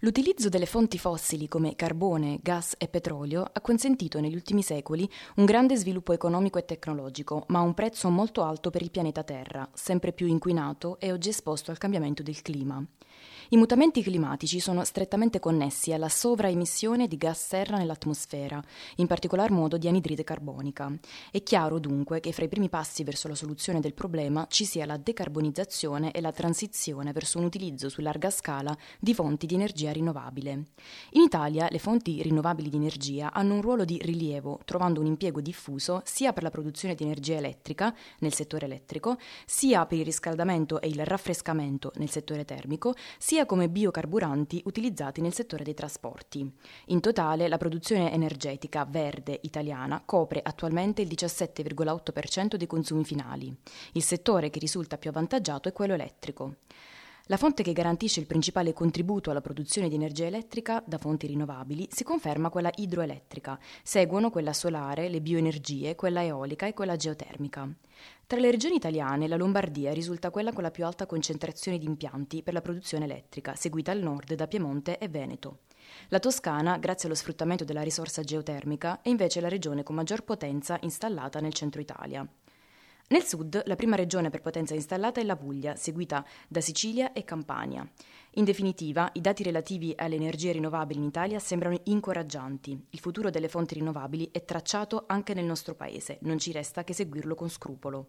L'utilizzo delle fonti fossili come carbone, gas e petrolio ha consentito negli ultimi secoli un grande sviluppo economico e tecnologico, ma a un prezzo molto alto per il pianeta Terra, sempre più inquinato e oggi esposto al cambiamento del clima. I mutamenti climatici sono strettamente connessi alla sovraemissione di gas serra nell'atmosfera, in particolar modo di anidride carbonica. È chiaro dunque che fra i primi passi verso la soluzione del problema ci sia la decarbonizzazione e la transizione verso un utilizzo su larga scala di fonti di energia rinnovabile. In Italia le fonti rinnovabili di energia hanno un ruolo di rilievo, trovando un impiego diffuso sia per la produzione di energia elettrica nel settore elettrico, sia per il riscaldamento e il raffrescamento nel settore termico, sia come biocarburanti utilizzati nel settore dei trasporti. In totale la produzione energetica verde italiana copre attualmente il 17,8% dei consumi finali. Il settore che risulta più avvantaggiato è quello elettrico. La fonte che garantisce il principale contributo alla produzione di energia elettrica da fonti rinnovabili si conferma quella idroelettrica, seguono quella solare, le bioenergie, quella eolica e quella geotermica. Tra le regioni italiane la Lombardia risulta quella con la più alta concentrazione di impianti per la produzione elettrica, seguita al nord da Piemonte e Veneto. La Toscana, grazie allo sfruttamento della risorsa geotermica, è invece la regione con maggior potenza installata nel centro Italia. Nel sud la prima regione per potenza installata è la Puglia, seguita da Sicilia e Campania. In definitiva, i dati relativi alle energie rinnovabili in Italia sembrano incoraggianti. Il futuro delle fonti rinnovabili è tracciato anche nel nostro paese, non ci resta che seguirlo con scrupolo.